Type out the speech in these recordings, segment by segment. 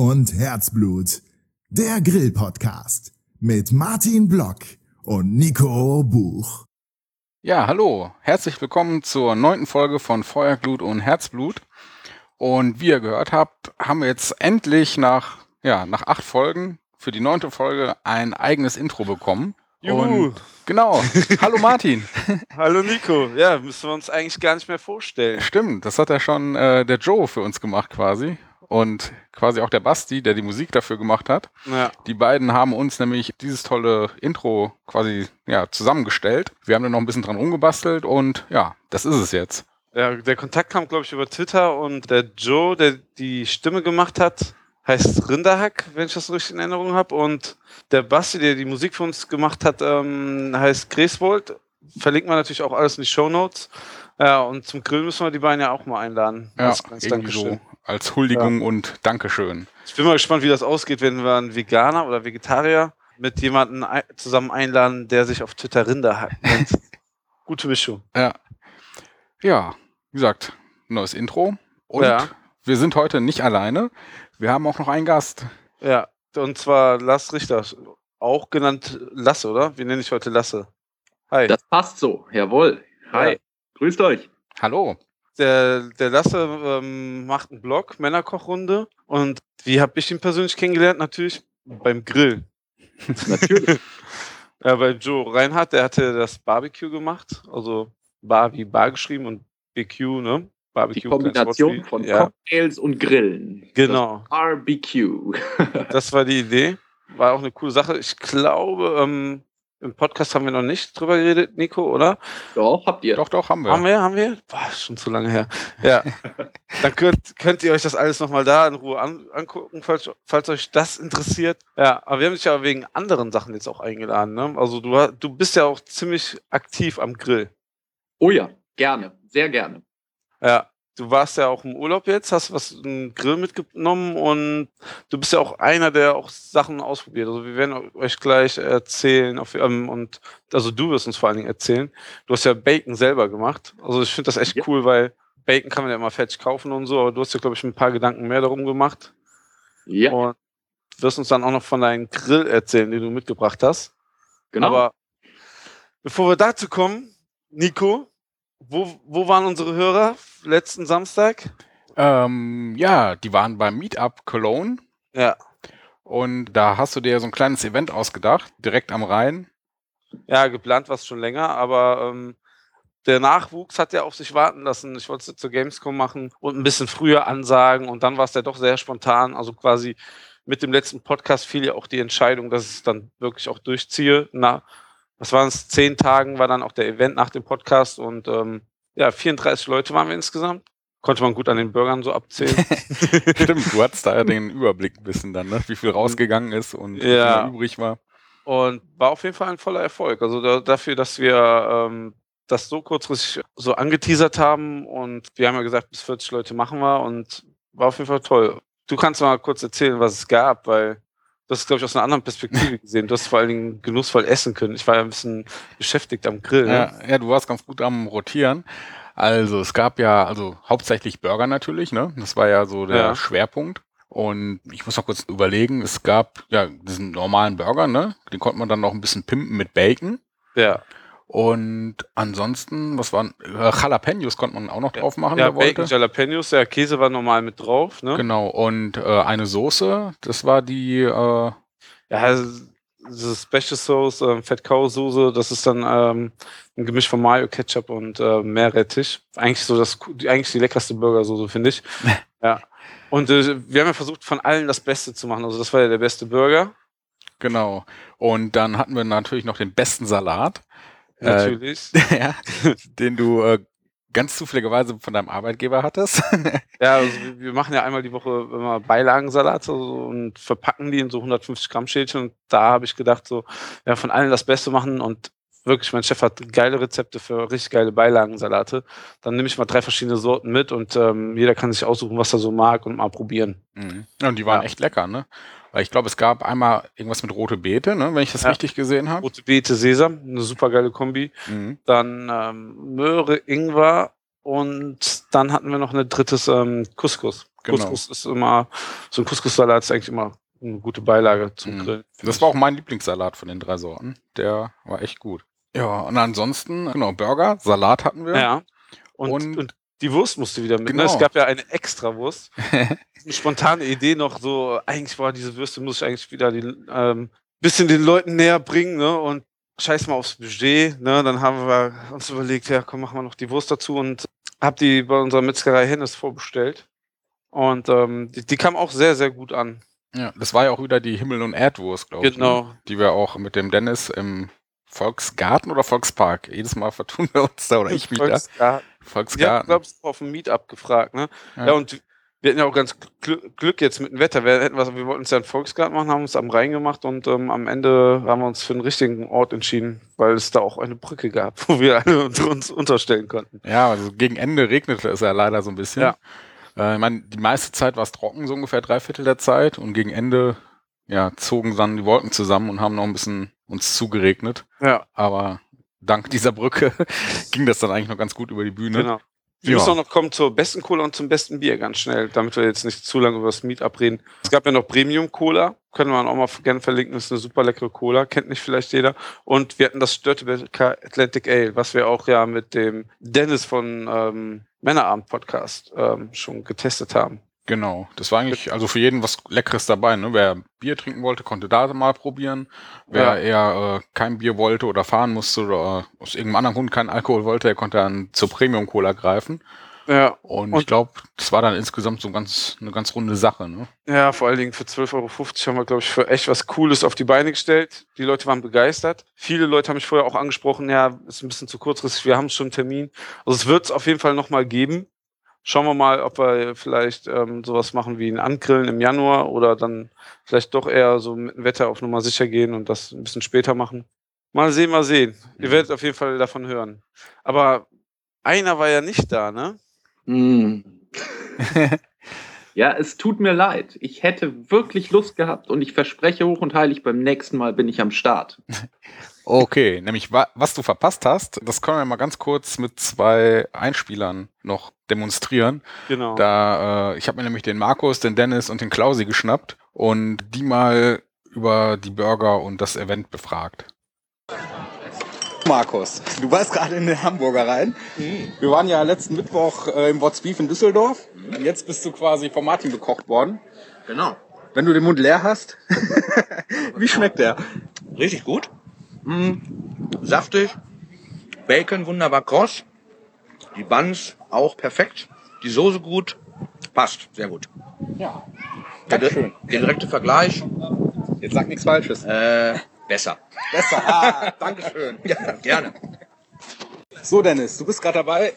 Und Herzblut. Der Grill-Podcast mit Martin Block und Nico Buch. Ja, hallo. Herzlich willkommen zur neunten Folge von Feuer, Glut und Herzblut. Und wie ihr gehört habt, haben wir jetzt endlich nach, ja, nach acht Folgen für die neunte Folge ein eigenes Intro bekommen. Juhu. Und genau. Hallo Martin. Hallo Nico. Ja, müssen wir uns eigentlich gar nicht mehr vorstellen. Stimmt, das hat ja schon äh, der Joe für uns gemacht quasi. Und quasi auch der Basti, der die Musik dafür gemacht hat. Ja. Die beiden haben uns nämlich dieses tolle Intro quasi ja, zusammengestellt. Wir haben da noch ein bisschen dran rumgebastelt und ja, das ist es jetzt. ja, der Kontakt kam, glaube ich, über Twitter und der Joe, der die Stimme gemacht hat, heißt Rinderhack, wenn ich das so richtig in Erinnerung habe. Und der Basti, der die Musik für uns gemacht hat, ähm, heißt Greswold. Verlinken wir natürlich auch alles in die Show Notes. Ja, und zum Grill müssen wir die beiden ja auch mal einladen. Ja, irgendwie so Dankeschön. Als Huldigung und Dankeschön. Ich bin mal gespannt, wie das ausgeht, wenn wir einen Veganer oder Vegetarier mit jemandem zusammen einladen, der sich auf Twitter Rinderhack nennt. Gute Mischung. Ja. Ja, wie gesagt, neues Intro. Und Ja. wir sind heute nicht alleine. Wir haben auch noch einen Gast. Ja, und zwar Lars Richter, auch genannt Lasse, oder? Wie nenne ich heute Lasse? Hi. Das passt so, jawohl. Hi, Ja. grüßt euch. Hallo. Der, der Lasse ähm, macht einen Blog, Männerkochrunde. Und wie habe ich ihn persönlich kennengelernt? Natürlich beim Grill. Natürlich. Ja, bei Joe Reinhardt, der hatte das Barbecue gemacht. Also Bar wie Bar geschrieben und BQ, ne? Die Barbecue. Kombination kleines von. Ja, Cocktails und Grillen. genau. Das Barbecue. Das war die Idee. War auch eine coole Sache. Ich glaube, ähm, im Podcast haben wir noch nicht drüber geredet, Nico, oder? Doch, habt ihr. Doch, doch, haben wir. Haben wir, haben wir? Boah, schon zu lange her. Ja. Dann könnt, könnt ihr euch das alles nochmal da in Ruhe an, angucken, falls, falls euch das interessiert. Ja, aber wir haben dich ja wegen anderen Sachen jetzt auch eingeladen. Ne? Also du, du bist ja auch ziemlich aktiv am Grill. Oh ja, gerne, sehr gerne. Ja. Du warst ja auch im Urlaub jetzt, hast was einen Grill mitgenommen und du bist ja auch einer, der auch Sachen ausprobiert. Also wir werden euch gleich erzählen auf, ähm, und also du wirst uns vor allen Dingen erzählen. Du hast ja Bacon selber gemacht. Also ich finde das echt Ja. cool, weil Bacon kann man ja immer fertig kaufen und so, aber du hast ja, glaube ich, ein paar Gedanken mehr darum gemacht Ja, und wirst uns dann auch noch von deinem Grill erzählen, den du mitgebracht hast. genau. Aber bevor wir dazu kommen, Nico, wo, wo waren unsere Hörer letzten Samstag? Ähm, ja, die waren beim Meetup Cologne Ja. und da hast du dir so ein kleines Event ausgedacht, direkt am Rhein. Ja, geplant war es schon länger, aber ähm, der Nachwuchs hat ja auf sich warten lassen. Ich wollte es zur Gamescom machen und ein bisschen früher ansagen und dann war es ja doch sehr spontan. Also quasi mit dem letzten Podcast fiel ja auch die Entscheidung, dass ich es dann wirklich auch durchziehe. Na, was waren es? Zehn Tagen war dann auch der Event nach dem Podcast und ähm, ja, 34 Leute waren wir insgesamt. Konnte man gut an den Bürgern so abzählen. Stimmt, du hattest da ja den Überblick ein bisschen dann, ne? wie viel rausgegangen ist und wie Ja. viel übrig war. Und war auf jeden Fall ein voller Erfolg. Also da, dafür, dass wir ähm, das so kurzfristig so angeteasert haben und wir haben ja gesagt, bis 40 Leute machen wir und war auf jeden Fall toll. Du kannst mal kurz erzählen, was es gab, weil du hast, glaube ich, aus einer anderen Perspektive gesehen. Du hast vor allen Dingen genussvoll essen können. Ich war ja ein bisschen beschäftigt am Grill. Ne? Ja, ja, du warst ganz gut am Rotieren. Also es gab ja, also hauptsächlich Burger natürlich, ne? Das war ja so der Ja. Schwerpunkt. Und ich muss noch kurz überlegen, es gab ja diesen normalen Burger, ne? Den konnte man dann noch ein bisschen pimpen mit Bacon. Ja, Und ansonsten, was waren, äh, Jalapenos konnte man auch noch drauf machen, ja. Bacon, Jalapenos, ja, Käse war normal mit drauf. Ne? Genau, und äh, eine Soße, das war die, äh, Ja, diese Special Sauce, ähm, Fett Cow Soße, das ist dann ähm, ein Gemisch von Mayo, Ketchup und äh, Meerrettich. Eigentlich so das, die- eigentlich die leckerste Burgersoße, finde ich. ja. Und äh, wir haben ja versucht, von allen das Beste zu machen. Also das war ja der beste Burger, genau. Und dann hatten wir natürlich noch den besten Salat, Äh, natürlich. ja, den du äh, ganz zufälligerweise von deinem Arbeitgeber hattest. ja, also wir- machen ja einmal die Woche immer Beilagensalate und verpacken die in so 150 Gramm Schälchen. Und da habe ich gedacht, so, ja, von allen das Beste machen und wirklich, mein Chef hat geile Rezepte für richtig geile Beilagensalate. Dann nehme ich mal drei verschiedene Sorten mit und ähm, jeder kann sich aussuchen, was er so mag und mal probieren. Mhm. Ja, und die waren Ja. echt lecker, ne? Weil ich glaube, es gab einmal irgendwas mit rote Beete, ne? Wenn ich das Ja. richtig gesehen habe. Rote Beete, Sesam, eine super geile Kombi. Mhm. Dann ähm, Möhre, Ingwer und dann hatten wir noch ein drittes ähm, Couscous. Genau. Couscous ist immer, so ein Couscous-Salat ist eigentlich immer eine gute Beilage zum Mhm. Grillen. Das war auch mein Lieblingssalat von den drei Sorten. Der war echt gut. Ja, und ansonsten, genau, Burger, Salat hatten wir. Ja. Und, Und- und, die Wurst musste wieder mit. Genau. Ne? Es gab ja eine Extrawurst. eine spontane Idee noch so, eigentlich war diese Würste muss ich eigentlich wieder die, ähm, bisschen den Leuten näher bringen, ne? Und scheiß mal aufs Budget, ne? Dann haben wir uns überlegt, ja, komm, machen wir noch die Wurst dazu und hab die bei unserer Metzgerei Hennes vorbestellt. Und ähm, die, die kam auch sehr, sehr gut an. Ja, das war ja auch wieder die Himmel- und Erdwurst, glaube ich. Genau. Ne? Die wir auch mit dem Dennis im Volksgarten oder Volkspark. Jedes Mal vertun wir uns da oder ich mich da. Volksgarten. Volksgarten. glaube ich, auf dem Meetup gefragt, ne? Ja. Ja. und wir hatten ja auch ganz Glück, Glück jetzt mit dem Wetter. Wir, hätten was, wir wollten uns ja einen Volksgarten machen, haben uns am Rhein gemacht und ähm, am Ende haben wir uns für einen richtigen Ort entschieden, weil es da auch eine Brücke gab, wo wir alle uns, uns unterstellen konnten. Ja, also gegen Ende regnete es ja leider so ein bisschen. Ja. Äh, ich meine, die meiste Zeit war es trocken, so ungefähr drei Viertel der Zeit. Und gegen Ende ja, zogen dann die Wolken zusammen und haben noch ein bisschen uns zugeregnet. Ja, Aber dank dieser Brücke ging das dann eigentlich noch ganz gut über die Bühne. genau. Wir Ja. müssen auch noch kommen zur besten Cola und zum besten Bier ganz schnell, damit wir jetzt nicht zu lange über das Meetup reden. Es gab ja noch Premium Cola, können wir auch mal gerne verlinken, das ist eine super leckere Cola, kennt nicht vielleicht jeder. Und wir hatten das Störtebeker Atlantic Ale, was wir auch ja mit dem Dennis von ähm, Männerabend Podcast ähm, schon getestet haben. Genau. Das war eigentlich also für jeden was Leckeres dabei. Ne? Wer Bier trinken wollte, konnte da mal probieren. Wer Ja. eher äh, kein Bier wollte oder fahren musste oder äh, aus irgendeinem anderen Grund keinen Alkohol wollte, der konnte dann zur Premium Cola greifen. Ja, Und, Und- ich glaube, das war dann insgesamt so ganz eine ganz runde Sache. Ne? ja, vor allen Dingen für 12,50 Euro haben wir, glaube ich, für echt was Cooles auf die Beine gestellt. Die Leute waren begeistert. Viele Leute haben mich vorher auch angesprochen, ja, ist ein bisschen zu kurzfristig, wir haben schon einen Termin. Also es wird es auf jeden Fall nochmal geben. Schauen wir mal, ob wir vielleicht ähm, sowas machen wie ein Angrillen im Januar oder dann vielleicht doch eher so mit dem Wetter auf Nummer sicher gehen und das ein bisschen später machen. Mal sehen, mal sehen. Ihr Mhm. werdet auf jeden Fall davon hören. Aber einer war ja nicht da, ne? Hm. ja, es tut mir leid. Ich hätte wirklich Lust gehabt und ich verspreche hoch und heilig, beim nächsten Mal bin ich am Start. Okay, nämlich wa was du verpasst hast, das können wir mal ganz kurz mit zwei Einspielern noch demonstrieren. Genau. Da, äh, ich habe mir nämlich den Markus, den Dennis und den Klausi geschnappt und die mal über die Burger und das Event befragt. Markus, du warst gerade in den Hamburger rein. Wir waren ja letzten Mittwoch äh, im What's Beef in Düsseldorf. Und jetzt bist du quasi von Martin bekocht worden. Genau. Wenn du den Mund leer hast, wie schmeckt der? Richtig gut. Mm, saftig. Bacon wunderbar kross. Die Buns auch perfekt. Die Soße gut. Passt. Sehr gut. Ja. Der, Dankeschön. der direkte Vergleich. Jetzt sag nichts Falsches. Äh, besser. Besser. Ah, Dankeschön. Ja, gerne. So, Dennis, du bist gerade dabei,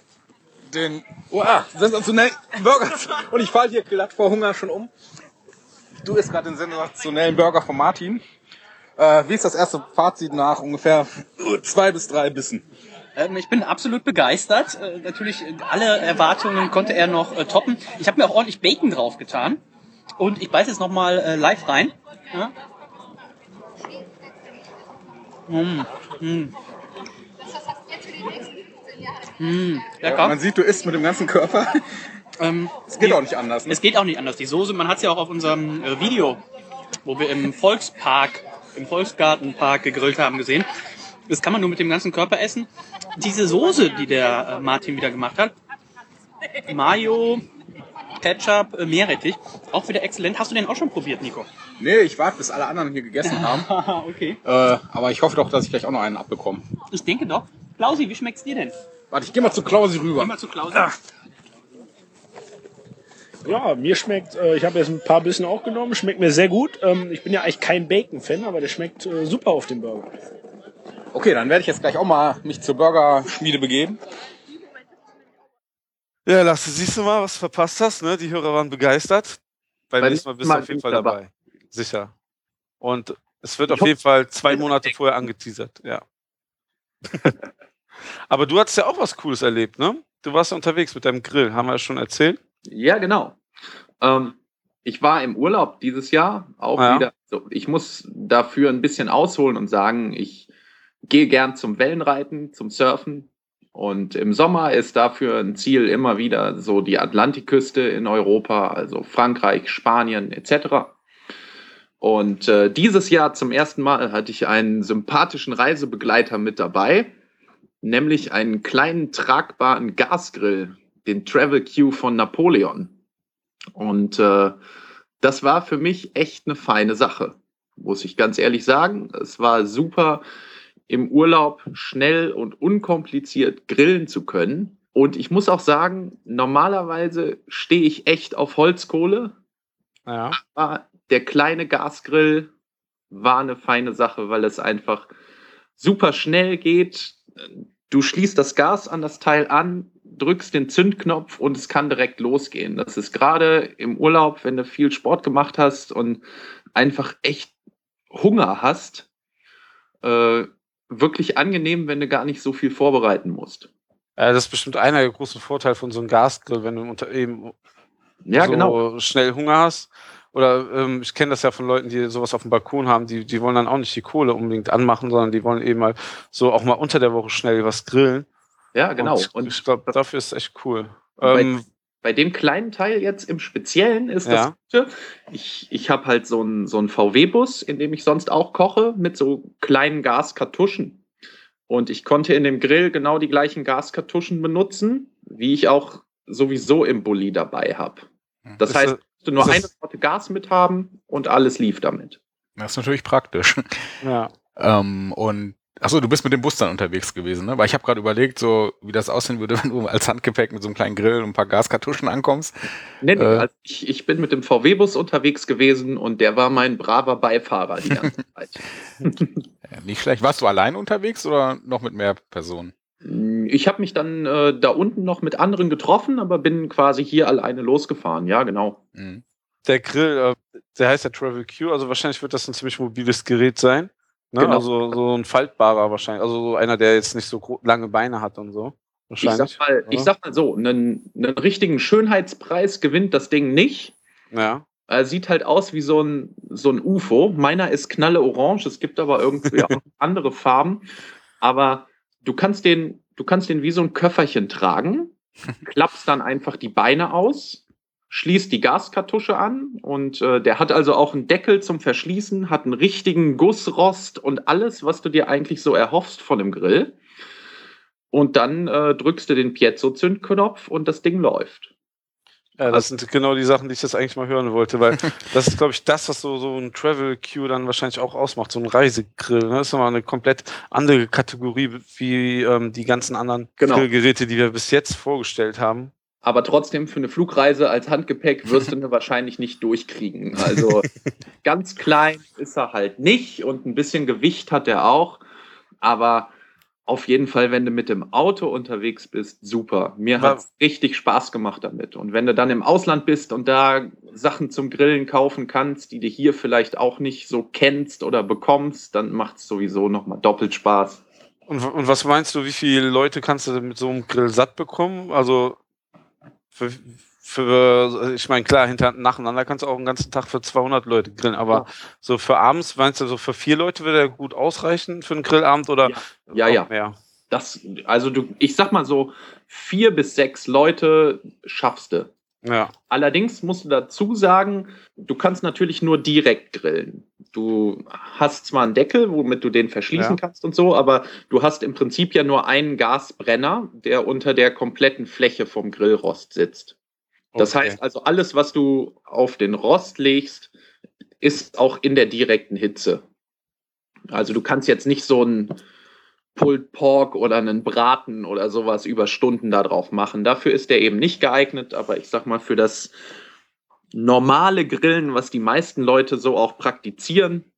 den uah, sensationellen Burger zu... Und ich fall hier glatt vor Hunger schon um. Du isst gerade den sensationellen Burger von Martin. Äh, wie ist das erste Fazit nach ungefähr zwei bis drei Bissen? Ähm, ich bin absolut begeistert. Äh, natürlich, alle Erwartungen konnte er noch äh, toppen. Ich habe mir auch ordentlich Bacon drauf getan. Und ich beiß jetzt nochmal äh, live rein. Ja. Mm, mm. Mm, lecker. Man sieht, du isst mit dem ganzen Körper. Ähm, Es geht die- auch nicht anders. Ne? Es geht auch nicht anders. Die Soße, man hat es ja auch auf unserem äh, Video, wo wir im Volkspark, im Volksgartenpark gegrillt haben, gesehen. Das kann man nur mit dem ganzen Körper essen. Diese Soße, die der äh, Martin wieder gemacht hat, Mayo, Ketchup, äh, Meerrettich, auch wieder exzellent. Hast du den auch schon probiert, Nico? Nee, ich warte, bis alle anderen hier gegessen haben. Okay. äh, aber ich hoffe doch, dass ich gleich auch noch einen abbekomme. Ich denke doch. Klausi, wie schmeckt's dir denn? Warte, ich gehe mal zu Klausi rüber. Geh mal zu Klausi. Ja, mir schmeckt, äh, ich habe jetzt ein paar Bissen auch genommen, schmeckt mir sehr gut. Ähm, ich bin ja eigentlich kein Bacon-Fan, aber der schmeckt äh, super auf dem Burger. Okay, dann werde ich jetzt gleich auch mal mich zur Burgerschmiede begeben. Ja, Lasse, siehst du mal, was du verpasst hast? Ne? Die Hörer waren begeistert. Beim Beim nächsten Mal bist du auf jeden Fall dabei. dabei. Sicher. Und es wird Ich auf jeden Fall zwei Monate vorher angeteasert, ja. Aber du hattest ja auch was Cooles erlebt, ne? Du warst ja unterwegs mit deinem Grill, haben wir ja schon erzählt. Ja, genau. Ähm, ich war im Urlaub dieses Jahr auch Ja. wieder. So, ich muss dafür ein bisschen ausholen und sagen, ich gehe gern zum Wellenreiten, zum Surfen. Und im Sommer ist dafür ein Ziel immer wieder so die Atlantikküste in Europa, also Frankreich, Spanien etc. Und äh, dieses Jahr zum ersten Mal hatte ich einen sympathischen Reisebegleiter mit dabei, nämlich einen kleinen tragbaren Gasgrill, den Travel Q von Napoleon. Und äh, das war für mich echt eine feine Sache, muss ich ganz ehrlich sagen. Es war super im Urlaub schnell und unkompliziert grillen zu können. Und ich muss auch sagen, normalerweise stehe ich echt auf Holzkohle. Ja. Aber der kleine Gasgrill war eine feine Sache, weil es einfach super schnell geht. Du schließt das Gas an das Teil an, drückst den Zündknopf und es kann direkt losgehen. Das ist gerade im Urlaub, wenn du viel Sport gemacht hast und einfach echt Hunger hast, äh, wirklich angenehm, wenn du gar nicht so viel vorbereiten musst. Das ist bestimmt einer der großen Vorteile von so einem Gasgrill, wenn du unter eben Ja, so genau. schnell Hunger hast. Oder ähm, ich kenne das ja von Leuten, die sowas auf dem Balkon haben, die, die wollen dann auch nicht die Kohle unbedingt anmachen, sondern die wollen eben mal so auch mal unter der Woche schnell was grillen. Ja, genau. Und, Und ich glaube, dafür ist es echt cool. Bei- Ähm, bei dem kleinen Teil jetzt im Speziellen ist Ja. das Gute. Ich, ich habe halt so einen so einen VW-Bus, in dem ich sonst auch koche, mit so kleinen Gaskartuschen. Und ich konnte in dem Grill genau die gleichen Gaskartuschen benutzen, wie ich auch sowieso im Bulli dabei habe. Das Ist heißt, musste nur eine Sorte Gas mit haben und alles lief damit. Das ist natürlich praktisch. ja. Ähm, und achso, du bist mit dem Bus dann unterwegs gewesen, ne? Weil ich habe gerade überlegt, so wie das aussehen würde, wenn du als Handgepäck mit so einem kleinen Grill und ein paar Gaskartuschen ankommst. Nee, nee, Äh. also ich, ich bin mit dem VW-Bus unterwegs gewesen und der war mein braver Beifahrer die ganze Zeit. Nicht schlecht. Warst du allein unterwegs oder noch mit mehr Personen? Ich habe mich dann äh, da unten noch mit anderen getroffen, aber bin quasi hier alleine losgefahren. Ja, genau. Mhm. Der Grill, äh, der heißt ja Travel Q, also wahrscheinlich wird das ein ziemlich mobiles Gerät sein. Ne? Genau. Also so ein faltbarer wahrscheinlich. Also so einer, der jetzt nicht so lange Beine hat und so. Ich Wahrscheinlich. sag, mal, ich sag mal so, einen, einen richtigen Schönheitspreis gewinnt das Ding nicht. Ja. Er sieht halt aus wie so ein, so ein UFO. Meiner ist knalle orange, es gibt aber irgendwie auch andere Farben. Aber du kannst den, du kannst den wie so ein Köfferchen tragen, klappst dann einfach die Beine aus, schließt die Gaskartusche an und äh, der hat also auch einen Deckel zum Verschließen, hat einen richtigen Gussrost und alles, was du dir eigentlich so erhoffst von dem Grill. Und dann äh, drückst du den Piezo-Zündknopf und das Ding läuft. Ja, das sind genau die Sachen, die ich jetzt eigentlich mal hören wollte, weil das ist, glaube ich, das, was so, so ein Travel Queue dann wahrscheinlich auch ausmacht, so ein Reisegrill. Ne? Das ist nochmal eine komplett andere Kategorie wie ähm, die ganzen anderen Genau. Grillgeräte, die wir bis jetzt vorgestellt haben. Aber trotzdem für eine Flugreise als Handgepäck wirst du ihn wahrscheinlich nicht durchkriegen. Also ganz klein ist er halt nicht und ein bisschen Gewicht hat er auch. Aber auf jeden Fall, wenn du mit dem Auto unterwegs bist, super. Mir hat richtig Spaß gemacht damit. Und wenn du dann im Ausland bist und da Sachen zum Grillen kaufen kannst, die du hier vielleicht auch nicht so kennst oder bekommst, dann macht es sowieso nochmal doppelt Spaß. Und, und was meinst du, wie viele Leute kannst du mit so einem Grill satt bekommen? Also für, für ich meine, klar, hinter, nacheinander kannst du auch einen ganzen Tag für 200 Leute grillen, aber so für abends, meinst du, so für vier Leute würde er gut ausreichen für einen Grillabend oder Ja, auch ja. mehr? Das, also du, ich sag mal so, vier bis sechs Leute schaffst du. Ja. Allerdings musst du dazu sagen, du kannst natürlich nur direkt grillen. Du hast zwar einen Deckel, womit du den verschließen Ja. kannst und so, aber du hast im Prinzip ja nur einen Gasbrenner, der unter der kompletten Fläche vom Grillrost sitzt. Das Okay. heißt also, alles, was du auf den Rost legst, ist auch in der direkten Hitze. Also du kannst jetzt nicht so einen Pulled Pork oder einen Braten oder sowas über Stunden da drauf machen. Dafür ist der eben nicht geeignet, aber ich sag mal, für das normale Grillen, was die meisten Leute so auch praktizieren,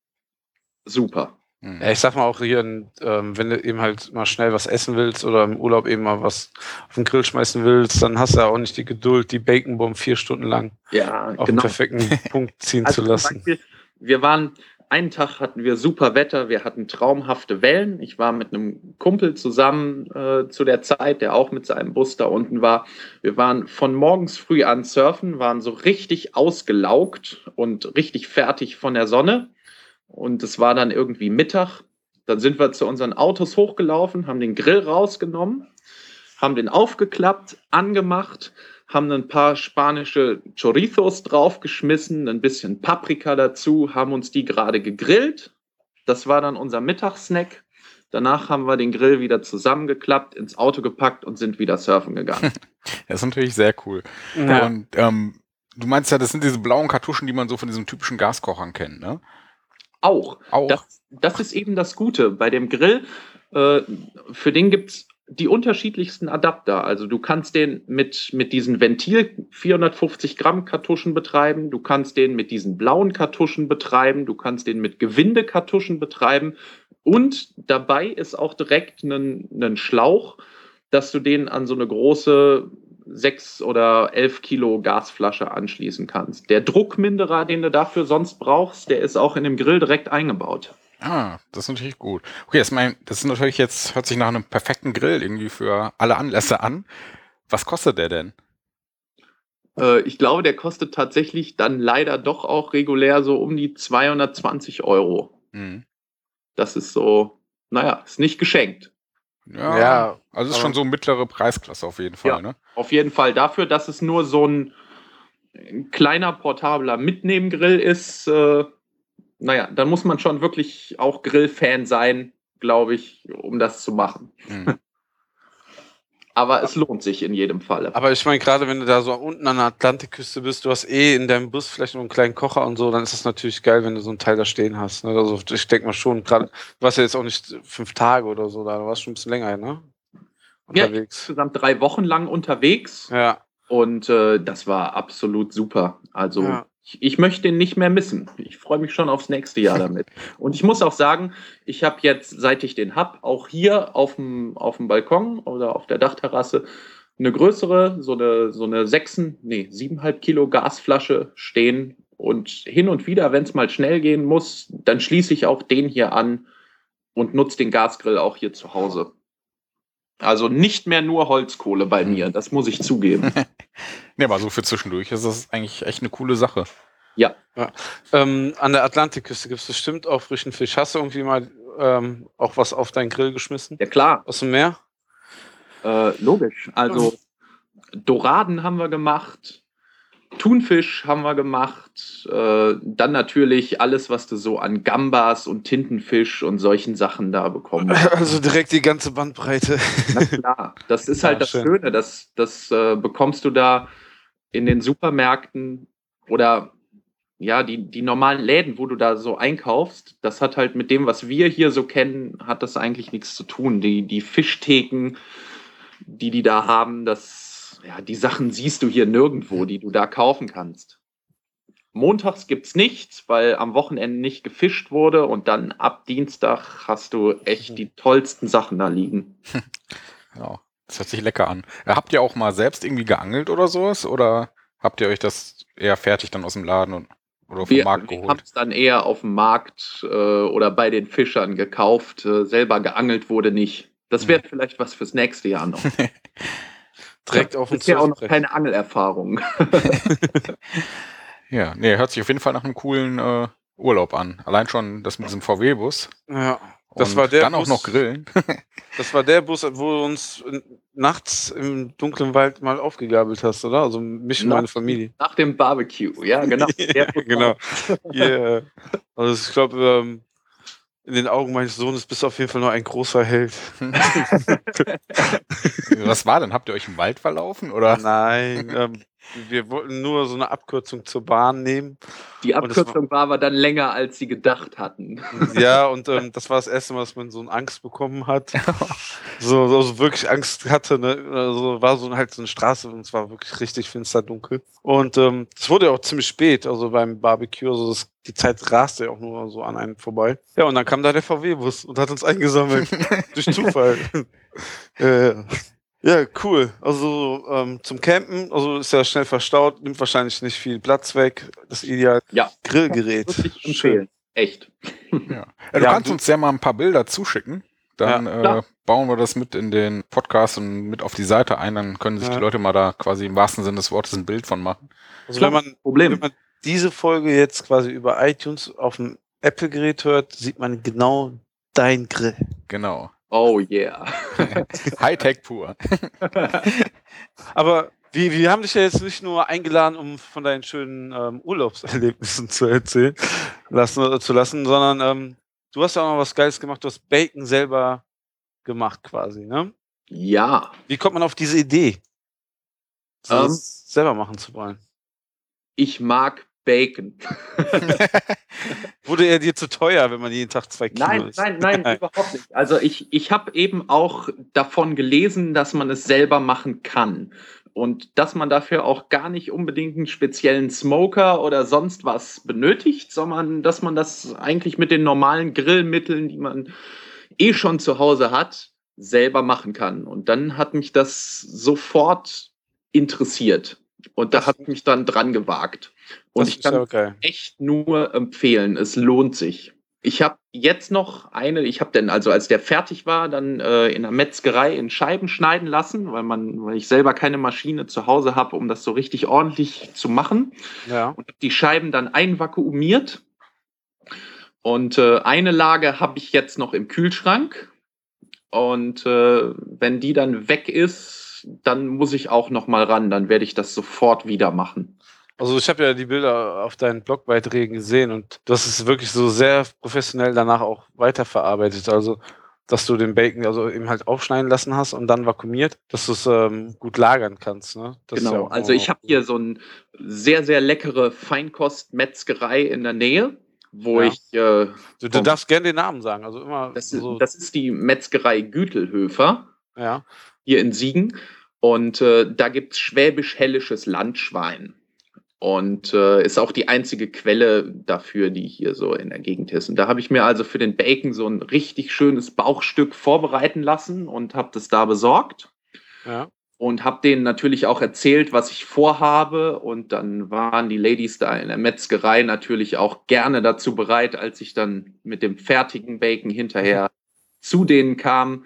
super. Mhm. Ja, ich sag mal auch hier, ähm, wenn du eben halt mal schnell was essen willst oder im Urlaub eben mal was auf den Grill schmeißen willst, dann hast du ja auch nicht die Geduld, die Bacon Bomb vier Stunden lang Ja, auf den perfekten Punkt ziehen Also zu lassen. Beispiel, wir waren, einen Tag hatten wir super Wetter, wir hatten traumhafte Wellen. Ich war mit einem Kumpel zusammen äh, zu der Zeit, der auch mit seinem Bus da unten war. Wir waren von morgens früh an surfen, waren so richtig ausgelaugt und richtig fertig von der Sonne. Und es war dann irgendwie Mittag. Dann sind wir zu unseren Autos hochgelaufen, haben den Grill rausgenommen, haben den aufgeklappt, angemacht, haben ein paar spanische Chorizos draufgeschmissen, ein bisschen Paprika dazu, haben uns die gerade gegrillt. Das war dann unser Mittagssnack. Danach haben wir den Grill wieder zusammengeklappt, ins Auto gepackt und sind wieder surfen gegangen. Das ist natürlich sehr cool. Ja. Und ähm, du meinst ja, das sind diese blauen Kartuschen, die man so von diesen typischen Gaskochern kennt, ne? Auch. Auch. Das, das ist eben das Gute. Bei dem Grill, äh, für den gibt's die unterschiedlichsten Adapter. Also du kannst den mit, mit diesen Ventil 450 Gramm Kartuschen betreiben, du kannst den mit diesen blauen Kartuschen betreiben, du kannst den mit Gewindekartuschen betreiben und dabei ist auch direkt ein, Schlauch, dass du den an so eine große 6 oder 11 Kilo Gasflasche anschließen kannst. Der Druckminderer, den du dafür sonst brauchst, der ist auch in dem Grill direkt eingebaut. Ah, das ist natürlich gut. Okay, das, mein, das ist natürlich jetzt, hört sich nach einem perfekten Grill irgendwie für alle Anlässe an. Was kostet der denn? Äh, ich glaube, der kostet tatsächlich dann leider doch auch regulär so um die 220 Euro. Hm. Das ist so, naja, ist nicht geschenkt. Ja, Ja, also ist schon so mittlere Preisklasse auf jeden Fall, Ja. ne? Auf jeden Fall dafür, dass es nur so ein kleiner portabler Mitnehmgrill ist. Äh, naja, dann muss man schon wirklich auch Grillfan sein, glaube ich, um das zu machen. Hm. Aber es lohnt sich in jedem Falle. Aber ich meine, gerade wenn du da so unten an der Atlantikküste bist, du hast eh in deinem Bus vielleicht noch einen kleinen Kocher und so, dann ist das natürlich geil, wenn du so einen Teil da stehen hast. Ne? Also ich denke mal schon, gerade, du warst ja jetzt auch nicht fünf Tage oder so da, du warst schon ein bisschen länger, ne? Ja, Unterwegs. insgesamt drei Wochen lang unterwegs. Ja, Und äh, das war absolut super. Also Ja. Ich, ich möchte ihn nicht mehr missen. Ich freue mich schon aufs nächste Jahr damit. Und ich muss auch sagen, ich habe jetzt, seit ich den hab, auch hier auf dem, auf dem Balkon oder auf der Dachterrasse eine größere, so eine, so eine sechsen, nee, siebeneinhalb Kilo Gasflasche stehen. Und hin und wieder, wenn es mal schnell gehen muss, dann schließe ich auch den hier an und nutze den Gasgrill auch hier zu Hause. Also nicht mehr nur Holzkohle bei mir, das muss ich zugeben. Ne, aber so für zwischendurch ist das eigentlich echt eine coole Sache. ähm, an der Atlantikküste gibt es bestimmt auch frischen Fisch. Hast du irgendwie mal ähm, auch was auf deinen Grill geschmissen? Ja klar, Aus dem Meer? äh, logisch. Also Doraden haben wir gemacht, Thunfisch haben wir gemacht, äh, dann natürlich alles, was du so an Gambas und Tintenfisch und solchen Sachen da bekommen hast. Also direkt die ganze Bandbreite. Na klar, das ist halt Ja, das schön. Schöne, das, das äh, bekommst du da in den Supermärkten oder ja, die, die normalen Läden, wo du da so einkaufst, das hat halt mit dem, was wir hier so kennen, hat das eigentlich nichts zu tun. Die, die Fischtheken, die die da haben, das, ja, die Sachen siehst du hier nirgendwo, die du da kaufen kannst. Montags gibt's nichts, weil am Wochenende nicht gefischt wurde und dann ab Dienstag hast du echt die tollsten Sachen da liegen. Ja, das hört sich lecker an. Habt ihr auch mal selbst irgendwie geangelt oder sowas? Oder habt ihr euch das eher fertig dann aus dem Laden und, oder vom Wir, Markt wir haben geholt? es dann eher auf dem Markt äh, oder bei den Fischern gekauft. Äh, selber geangelt wurde nicht. Das wäre vielleicht was fürs nächste Jahr noch. Direkt auf den Bisher auch noch keine Angelerfahrung. Ja, nee, hört sich auf jeden Fall nach einem coolen äh, Urlaub an. Allein schon das mit diesem VW-Bus. Ja. Das Und war der Dann auch Bus- noch grillen. Das war der Bus, wo du uns nachts im dunklen Wald mal aufgegabelt hast, oder? Also mich und meine Familie. Nach dem Barbecue, ja, genau. ja, genau. Yeah. Also ich glaube, ähm, in den Augen meines Sohnes bist du auf jeden Fall nur ein großer Held. Was war denn? Habt ihr euch im Wald verlaufen? Oder? Nein, ähm, wir wollten nur so eine Abkürzung zur Bahn nehmen. Die es war- Abkürzung war aber dann länger, als sie gedacht hatten. Ja, und ähm, das war das erste Mal, dass man so eine Angst bekommen hat. So, so, so wirklich Angst hatte. Ne? Also war so halt so eine Straße und es war wirklich richtig finster dunkel. Und ähm, es wurde ja auch ziemlich spät, also beim Barbecue. Also das, die Zeit raste ja auch nur so an einen vorbei. Ja, und dann kam da der VW-Bus und hat uns eingesammelt. durch Zufall. äh, ja, cool. Also ähm, zum Campen, also ist ja schnell verstaut, nimmt wahrscheinlich nicht viel Platz weg. Das ideal Ja. Grillgerät. Ich empfehlen. Echt. Ja. Äh, du Ja, kannst du- uns ja mal ein paar Bilder zuschicken. Dann Ja, äh, bauen wir das mit in den Podcast und mit auf die Seite ein. Dann können sich Ja. die Leute mal da quasi im wahrsten Sinne des Wortes ein Bild von machen. Also Klar, wenn man Problem. Wenn man diese Folge jetzt quasi über iTunes auf dem Apple-Gerät hört, sieht man genau dein Grill. Genau. Oh yeah. Hightech pur. Aber wir, wir haben dich ja jetzt nicht nur eingeladen, um von deinen schönen ähm, Urlaubserlebnissen zu erzählen lassen, äh, zu lassen, sondern ähm, du hast ja auch noch was Geiles gemacht. Du hast Bacon selber gemacht quasi, ne? Ja. Wie kommt man auf diese Idee, so Ähm. das selber machen zu wollen? Ich mag Bacon. Wurde er dir zu teuer, wenn man jeden Tag zwei Kilo Nein, isst? nein, nein, überhaupt nicht. Also ich, ich habe eben auch davon gelesen, dass man es selber machen kann. Und dass man dafür auch gar nicht unbedingt einen speziellen Smoker oder sonst was benötigt, sondern dass man das eigentlich mit den normalen Grillmitteln, die man eh schon zu Hause hat, selber machen kann. Und dann hat mich das sofort interessiert. Und da hat mich dann dran gewagt. Und Das ich kann ja echt nur empfehlen. Es lohnt sich. Ich habe jetzt noch eine, ich habe denn also als der fertig war, dann äh, in der Metzgerei in Scheiben schneiden lassen, weil man, weil ich selber keine Maschine zu Hause habe, um das so richtig ordentlich zu machen. Ja. Und die Scheiben dann einvakuumiert. Und äh, eine Lage habe ich jetzt noch im Kühlschrank. Und äh, wenn die dann weg ist, dann muss ich auch noch mal ran. Dann werde ich das sofort wieder machen. Also ich habe ja die Bilder auf deinen Blogbeiträgen gesehen und hast es wirklich so sehr professionell danach auch weiterverarbeitet. Also dass du den Bacon also eben halt aufschneiden lassen hast und dann vakuumiert, dass du es ähm, gut lagern kannst. Ne? Das ist ja genau. auch also ich habe hier so ein sehr, sehr leckere Feinkostmetzgerei in der Nähe, wo Ja. ich. Äh, Du, du darfst gerne den Namen sagen. Also immer das, ist, so. das ist die Metzgerei Gütelhöfer ja. hier in Siegen. Und äh, da gibt es schwäbisch-hellisches Landschwein. Und äh, ist auch die einzige Quelle dafür, die hier so in der Gegend ist. Und da habe ich mir also für den Bacon so ein richtig schönes Bauchstück vorbereiten lassen und habe das da besorgt. Ja. und habe denen natürlich auch erzählt, was ich vorhabe. Und dann waren die Ladies da in der Metzgerei natürlich auch gerne dazu bereit, als ich dann mit dem fertigen Bacon hinterher zu denen kam,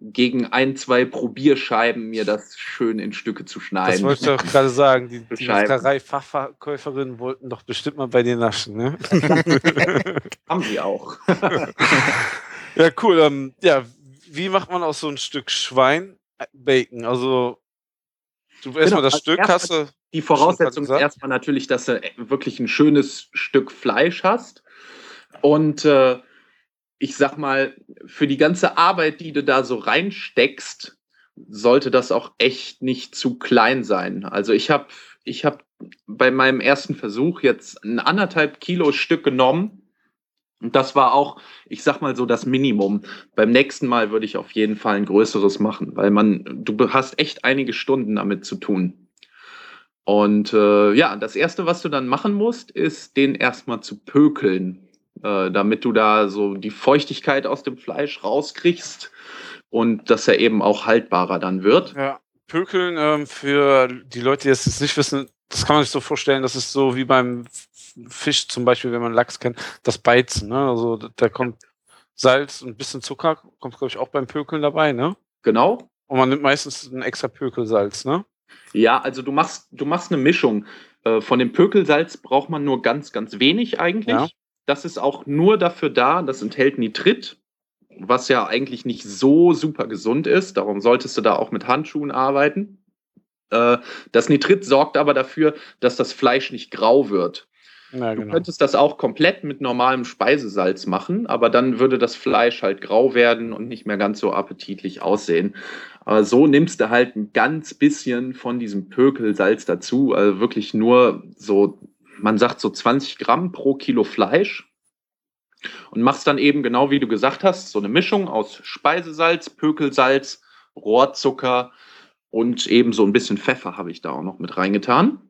gegen ein, zwei Probierscheiben mir das schön in Stücke zu Das schneiden. wollte ich doch gerade sagen. Die, die. Metzgerei-Fachverkäuferinnen wollten doch bestimmt mal bei dir naschen, ne? Haben die auch. ja, cool. Ähm, ja, wie macht man aus so ein Stück Schwein äh, Bacon? Also, du erstmal Genau, das also Stück erstmal hast du. Die Voraussetzung ist erstmal natürlich, dass du wirklich ein schönes Stück Fleisch hast. Und äh, ich sag mal, für die ganze Arbeit, die du da so reinsteckst, sollte das auch echt nicht zu klein sein. Also ich habe ich hab bei meinem ersten Versuch jetzt ein anderthalb Kilo Stück genommen. Und das war auch, ich sag mal so, das Minimum. Beim nächsten Mal würde ich auf jeden Fall ein größeres machen, weil man, du hast echt einige Stunden damit zu tun. Und äh, ja, das Erste, was du dann machen musst, ist, den erstmal zu pökeln, äh, damit du da so die Feuchtigkeit aus dem Fleisch rauskriegst und dass er eben auch haltbarer dann wird. Ja, Pökeln ähm, für die Leute, die jetzt nicht wissen, das kann man sich so vorstellen, das ist so wie beim Fisch zum Beispiel, wenn man Lachs kennt, das Beizen. Ne? Also da- da kommt Salz und ein bisschen Zucker, kommt glaube ich auch beim Pökeln dabei, ne? Genau. Und man nimmt meistens ein extra Pökelsalz, ne? Ja, also du machst, du machst eine Mischung. Äh, von dem Pökelsalz braucht man nur ganz, ganz wenig eigentlich. Ja. Das ist auch nur dafür da, das enthält Nitrit, was ja eigentlich nicht so super gesund ist. Darum solltest du da auch mit Handschuhen arbeiten. Äh, das Nitrit sorgt aber dafür, dass das Fleisch nicht grau wird. Ja, Du genau. könntest das auch komplett mit normalem Speisesalz machen, aber dann würde das Fleisch halt grau werden und nicht mehr ganz so appetitlich aussehen. Aber so nimmst du halt ein ganz bisschen von diesem Pökelsalz dazu, also wirklich nur so, man sagt so 20 Gramm pro Kilo Fleisch und machst dann eben genau wie du gesagt hast, so eine Mischung aus Speisesalz, Pökelsalz, Rohrzucker und eben so ein bisschen Pfeffer habe ich da auch noch mit reingetan.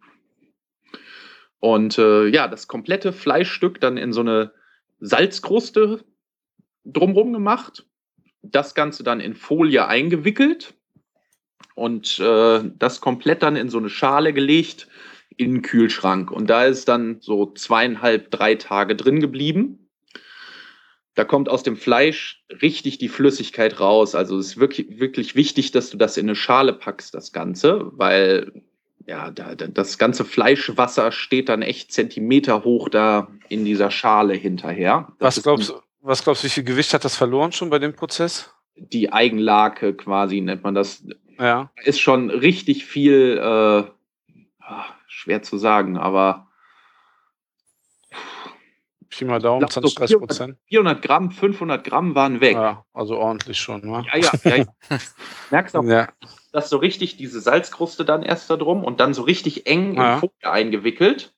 Und äh, ja, das komplette Fleischstück dann in so eine Salzkruste drumrum gemacht. Das Ganze dann in Folie eingewickelt und äh, das komplett dann in so eine Schale gelegt in den Kühlschrank. Und da ist dann so zweieinhalb, drei Tage drin geblieben. Da kommt aus dem Fleisch richtig die Flüssigkeit raus. Also es ist wirklich, wirklich wichtig, dass du das in eine Schale packst, das Ganze, weil ja, da, da, das ganze Fleischwasser steht dann echt Zentimeter hoch da in dieser Schale hinterher. Das Was glaubst, du- was glaubst du, wie viel Gewicht hat das verloren schon bei dem Prozess? die Eigenlake quasi, nennt man das. Ja. Ist schon richtig viel, äh, schwer zu sagen, aber Pi mal Daumen, glaub, 20, so 30 Prozent. 400 Gramm, 500 Gramm waren weg. Ja, also ordentlich schon, ne? Ja, ja, ja. ja. Merkst auch, Ja. dass so richtig diese Salzkruste dann erst da drum und dann so richtig eng Ja. in Folie eingewickelt.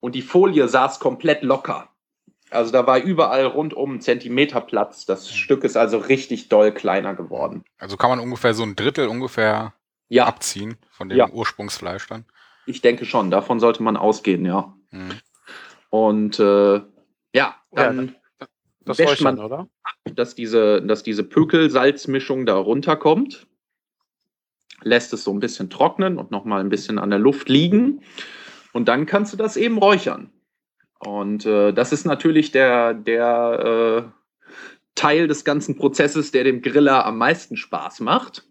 Und die Folie saß komplett locker. Also da war überall rundum ein Zentimeter Platz. Das Stück ist also richtig doll kleiner geworden. Also kann man ungefähr so ein Drittel ungefähr Ja, abziehen von dem Ja. Ursprungsfleisch dann. Ich denke schon. Davon sollte man ausgehen, ja. Mhm. Und äh, ja, dann Das wäscht man oder? dass diese, dass diese Pökelsalzmischung da runterkommt. Lässt es so ein bisschen trocknen und nochmal ein bisschen an der Luft liegen. Und dann kannst du das eben räuchern. Und äh, das ist natürlich der, der äh, Teil des ganzen Prozesses, der dem Griller am meisten Spaß macht.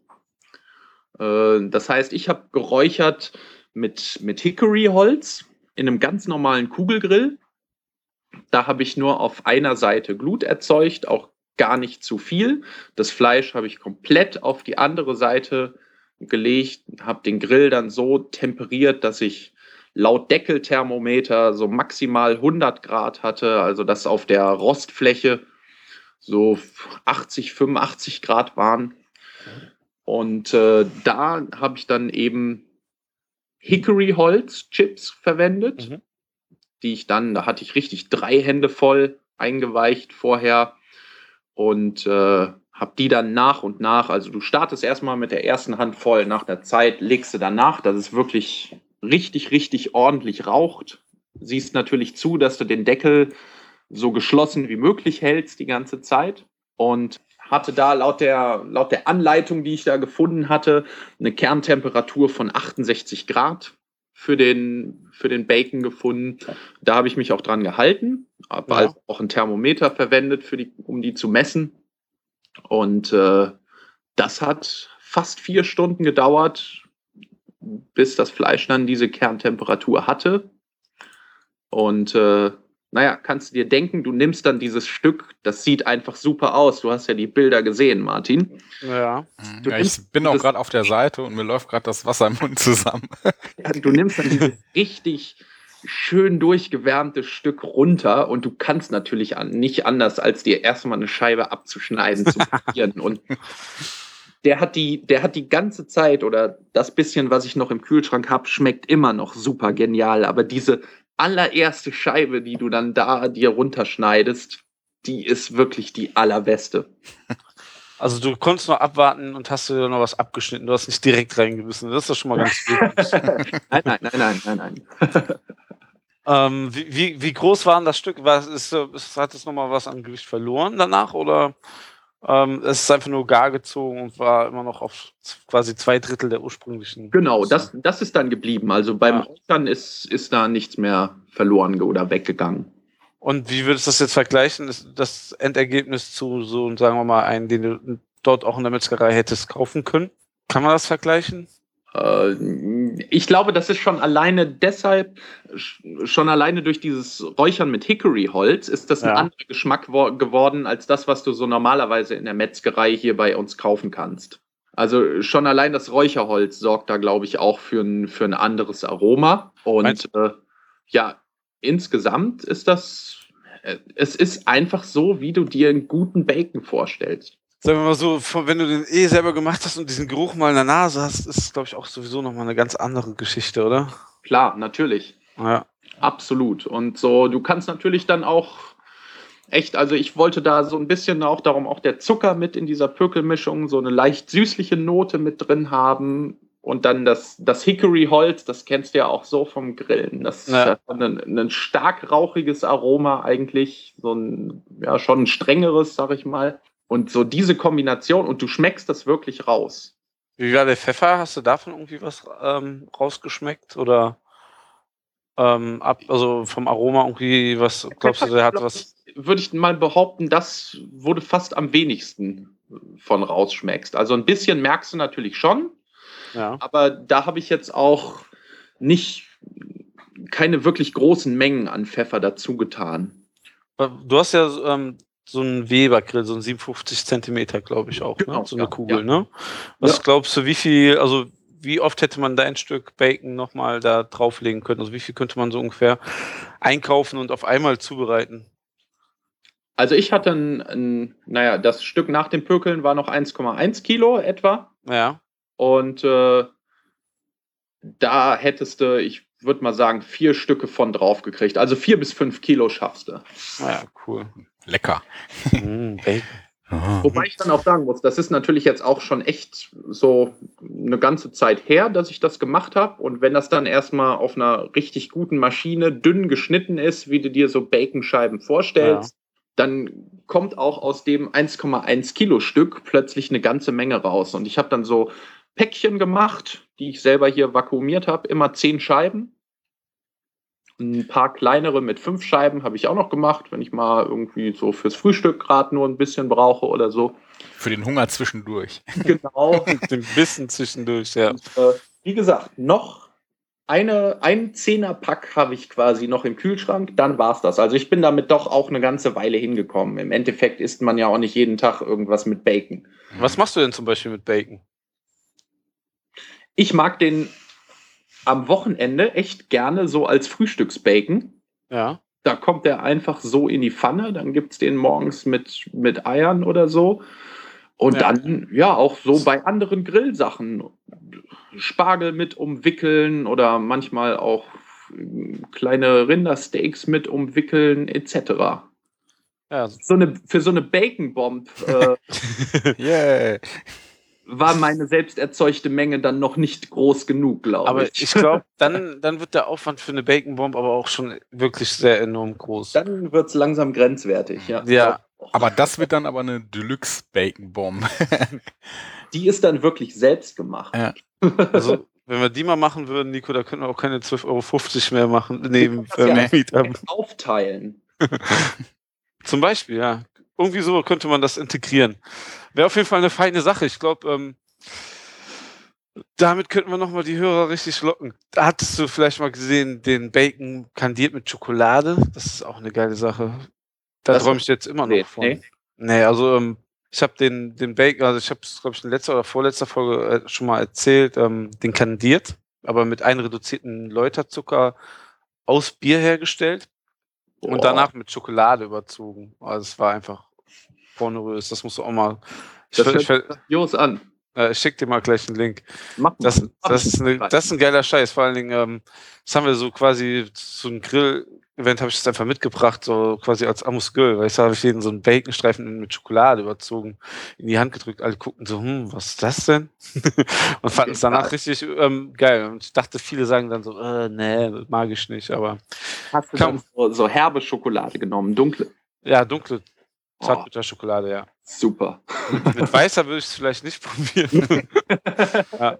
Äh, das heißt, ich habe geräuchert mit, mit Hickory-Holz in einem ganz normalen Kugelgrill. Da habe ich nur auf einer Seite Glut erzeugt, auch gar nicht zu viel. Das Fleisch habe ich komplett auf die andere Seite gelegt, habe den Grill dann so temperiert, dass ich laut Deckelthermometer so maximal 100 Grad hatte, also dass auf der Rostfläche so 80, 85 Grad waren. Und äh, da habe ich dann eben Hickory-Holz-Chips verwendet Mhm. die ich dann, da hatte ich richtig drei Hände voll eingeweicht vorher und äh, habe die dann nach und nach, also du startest erstmal mit der ersten Hand voll, nach der Zeit legst du danach, dass es wirklich richtig, richtig ordentlich raucht. Siehst natürlich zu, dass du den Deckel so geschlossen wie möglich hältst die ganze Zeit und hatte da laut der, laut der Anleitung, die ich da gefunden hatte, eine Kerntemperatur von 68 Grad für den, für den Bacon gefunden. Da habe ich mich auch dran gehalten, habe Ja. also auch ein Thermometer verwendet, für die, um die zu messen. Und äh, das hat fast vier Stunden gedauert, bis das Fleisch dann diese Kerntemperatur hatte. Und äh, naja, kannst du dir denken, du nimmst dann dieses Stück, das sieht einfach super aus. Du hast ja die Bilder gesehen, Martin. Ja. Mhm. Du Ja, ich bin auch gerade auf der Seite und mir läuft gerade das Wasser im Mund zusammen. Ja, du nimmst dann dieses richtig schön durchgewärmte Stück runter und du kannst natürlich an, nicht anders, als dir erstmal eine Scheibe abzuschneiden, zu probieren. Und der hat, die, der hat die ganze Zeit oder das bisschen, was ich noch im Kühlschrank habe, schmeckt immer noch super genial. Aber diese allererste Scheibe, die du dann da dir runterschneidest, die ist wirklich die allerbeste. Also du konntest noch abwarten und hast dir noch was abgeschnitten. Du hast nicht direkt reingebissen. Das ist doch schon mal ganz gut. Nein, nein, nein, nein, nein, nein. ähm, wie, wie, wie groß war denn das Stück? Was ist, ist, hat es nochmal was an Gewicht verloren danach? Oder ähm, es ist einfach nur gar gezogen und war immer noch auf quasi zwei Drittel der ursprünglichen. Genau, das, das ist dann geblieben. Also beim Ja. Ist, ist da nichts mehr verloren oder weggegangen. Und wie würdest du das jetzt vergleichen? Ist das Endergebnis zu so, sagen wir mal, einen, den du dort auch in der Metzgerei hättest kaufen können? Kann man das vergleichen? Äh, ich glaube, das ist schon alleine deshalb, sch- schon alleine durch dieses Räuchern mit Hickory-Holz, ist das ein Ja. anderer Geschmack wo- geworden als das, was du so normalerweise in der Metzgerei hier bei uns kaufen kannst. Also schon allein das Räucherholz sorgt da, glaube ich, auch für ein, für ein anderes Aroma. Und äh, ja, insgesamt ist das, äh, es ist einfach so, wie du dir einen guten Bacon vorstellst. Sagen wir mal so, wenn du den eh selber gemacht hast und diesen Geruch mal in der Nase hast, ist es, glaube ich, auch sowieso nochmal eine ganz andere Geschichte, oder? Klar, natürlich. Ja. Absolut. Und so, du kannst natürlich dann auch echt, also ich wollte da so ein bisschen auch, darum auch der Zucker mit in dieser Pökelmischung, so eine leicht süßliche Note mit drin haben. Und dann das, das Hickory-Holz, das kennst du ja auch so vom Grillen. Das Ja. hat ein, ein stark rauchiges Aroma eigentlich, so ein, ja, schon ein strengeres, sag ich mal. Und so diese Kombination, und du schmeckst das wirklich raus. Wie war der Pfeffer? Hast du davon irgendwie was ähm, rausgeschmeckt? Oder ähm, ab, also vom Aroma irgendwie was, glaubst du, der hat was. Würde ich mal behaupten, das wurde fast am wenigsten von rausschmeckst. Also ein bisschen merkst du natürlich schon, Ja. aber da habe ich jetzt auch nicht keine wirklich großen Mengen an Pfeffer dazu getan. Du hast ja ähm, so ein Weber-Grill, so ein 57 Zentimeter, glaube ich auch, Genau, ne? so eine ja, Kugel, ja. ne? Was Ja. glaubst du, wie viel, also wie oft hätte man da ein Stück Bacon nochmal da drauflegen können? Also wie viel könnte man so ungefähr einkaufen und auf einmal zubereiten? Also ich hatte ein, ein, naja, das Stück nach dem Pökeln war noch 1,1 Kilo etwa. Ja, Und äh, da hättest du, ich würde mal sagen, vier Stücke von drauf gekriegt. Also vier bis fünf Kilo schaffst du. naja, cool. Lecker. Mm, Bacon. Wobei ich dann auch sagen muss, das ist natürlich jetzt auch schon echt so eine ganze Zeit her, dass ich das gemacht habe. Und wenn das dann erstmal auf einer richtig guten Maschine dünn geschnitten ist, wie du dir so Baconscheiben vorstellst, dann kommt auch aus dem 1,1 Kilo Stück plötzlich eine ganze Menge raus. Und ich habe dann so Päckchen gemacht, die ich selber hier vakuumiert habe, immer zehn Scheiben. Ein paar kleinere mit fünf Scheiben habe ich auch noch gemacht, wenn ich mal irgendwie so fürs Frühstück gerade nur ein bisschen brauche oder so. Für den Hunger zwischendurch. Genau. Den Bissen zwischendurch, ja. äh, wie gesagt, noch eine, ein Zehnerpack habe ich quasi noch im Kühlschrank, dann war's das. Also ich bin damit doch auch eine ganze Weile hingekommen. Im Endeffekt isst man ja auch nicht jeden Tag irgendwas mit Bacon. Was machst du denn zum Beispiel mit Bacon? Ich mag den am Wochenende echt gerne so als Frühstücksbacon. Ja. Da kommt der einfach so in die Pfanne, dann gibt's den morgens mit, mit Eiern oder so. Und Ja. dann, ja, auch so bei anderen Grillsachen. Spargel mit umwickeln oder manchmal auch äh, kleine Rindersteaks mit umwickeln, etc. Ja, So eine, für so eine Bacon-Bomb äh, Yeah. War meine selbst erzeugte Menge dann noch nicht groß genug, glaube aber ich. ich glaube, dann, dann wird der Aufwand für eine Bacon Bomb aber auch schon wirklich sehr enorm groß. Dann wird's langsam grenzwertig, ja. Ja. Aber das wird dann aber eine Deluxe Bacon Bomb. Die ist dann wirklich selbst gemacht. Ja. Also, wenn wir die mal machen würden, Nico, da könnten wir auch keine 12,50 Euro mehr machen. Neben ja äh, Miethaben. aufteilen. Zum Beispiel, ja. Irgendwie so könnte man das integrieren. Wäre auf jeden Fall eine feine Sache. Ich glaube, ähm, damit könnten wir nochmal die Hörer richtig locken. Da hattest du vielleicht mal gesehen, den Bacon kandiert mit Schokolade. Das ist auch eine geile Sache. Da träume ich jetzt immer noch Nee, von. nee. Nee, also ähm, ich habe den, den Bacon, also ich habe es, glaube ich, in letzter oder vorletzter Folge äh, schon mal erzählt, ähm, den kandiert, aber mit einreduzierten Läuterzucker aus Bier hergestellt und danach mit Schokolade überzogen. Also es war einfach pornorös. Das musst du auch mal. Ich, Das ich, grandios an. äh, ich schick dir mal gleich einen Link. Mach Das, mal. das, ist, eine, das ist ein geiler Scheiß. Vor allen Dingen, ähm, das haben wir so quasi zu einem Grill-Event habe ich das einfach mitgebracht, so quasi als Amus Grill, weil ich habe ich jeden so einen Baconstreifen mit Schokolade überzogen, in die Hand gedrückt. Alle guckten so, hm, was ist das denn? und fanden es danach richtig ähm, geil. Und ich dachte, viele sagen dann so, äh, nee, das mag ich nicht. Aber Hast du dann so, so herbe Schokolade genommen, dunkle. ja, dunkle Zartbitterschokolade, ja. super. Mit weißer würde ich es vielleicht nicht probieren. ja.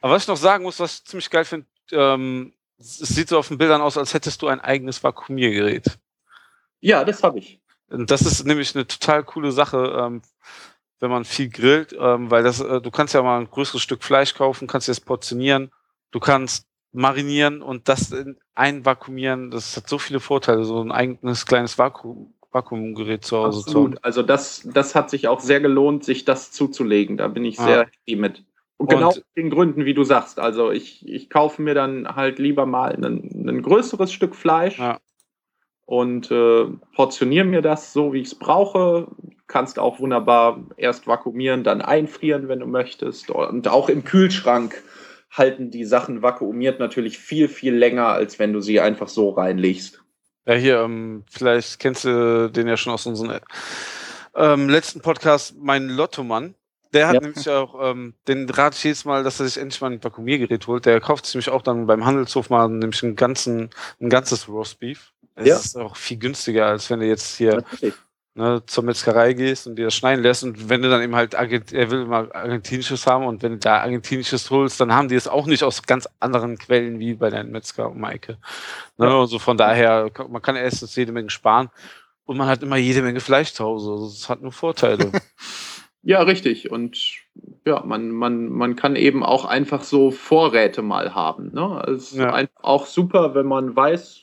Aber was ich noch sagen muss, was ich ziemlich geil finde, ähm, es sieht so auf den Bildern aus, als hättest du ein eigenes Vakuumiergerät. Ja, das habe ich. Und das ist nämlich eine total coole Sache, ähm, wenn man viel grillt, ähm, weil das, äh, du kannst ja mal ein größeres Stück Fleisch kaufen, kannst das portionieren, du kannst marinieren und das in einvakuumieren. Das hat so viele Vorteile, so ein eigenes kleines Vakuum, Vakuumgerät zu Hause zu haben. Absolut. Also das, das hat sich auch sehr gelohnt, sich das zuzulegen. Da bin ich Ah. sehr happy mit. Und genau Und- aus den Gründen, wie du sagst. Also ich, ich kaufe mir dann halt lieber mal ein, ein größeres Stück Fleisch Ja. und äh, portioniere mir das so, wie ich es brauche. Kannst auch wunderbar erst vakuumieren, dann einfrieren, wenn du möchtest. Und auch im Kühlschrank halten die Sachen vakuumiert natürlich viel, viel länger, als wenn du sie einfach so reinlegst. Ja, hier, ähm, vielleicht kennst du den ja schon aus unserem ähm, letzten Podcast, mein Lottomann. Der hat Ja. nämlich auch, ähm, den rate ich jedes Mal, dass er sich endlich mal ein Vakuumiergerät holt. Der kauft sich nämlich auch dann beim Handelshof mal nämlich einen ganzen, ein ganzes Roastbeef. Das Ja. ist auch viel günstiger, als wenn du jetzt hier. Ne, zur Metzgerei gehst und dir das schneiden lässt. Und wenn du dann eben halt, Argent er will mal argentinisches haben und wenn du da argentinisches holst, dann haben die es auch nicht aus ganz anderen Quellen wie bei deinem Metzger um Maike. Ne, Ja. Also von daher, man kann erstens jede Menge sparen und man hat immer jede Menge Fleisch zu Hause. Also Das hat nur Vorteile. Ja, richtig. Und ja, man, man, man kann eben auch einfach so Vorräte mal haben. Ne? Es ist Ja. einfach auch super, wenn man weiß,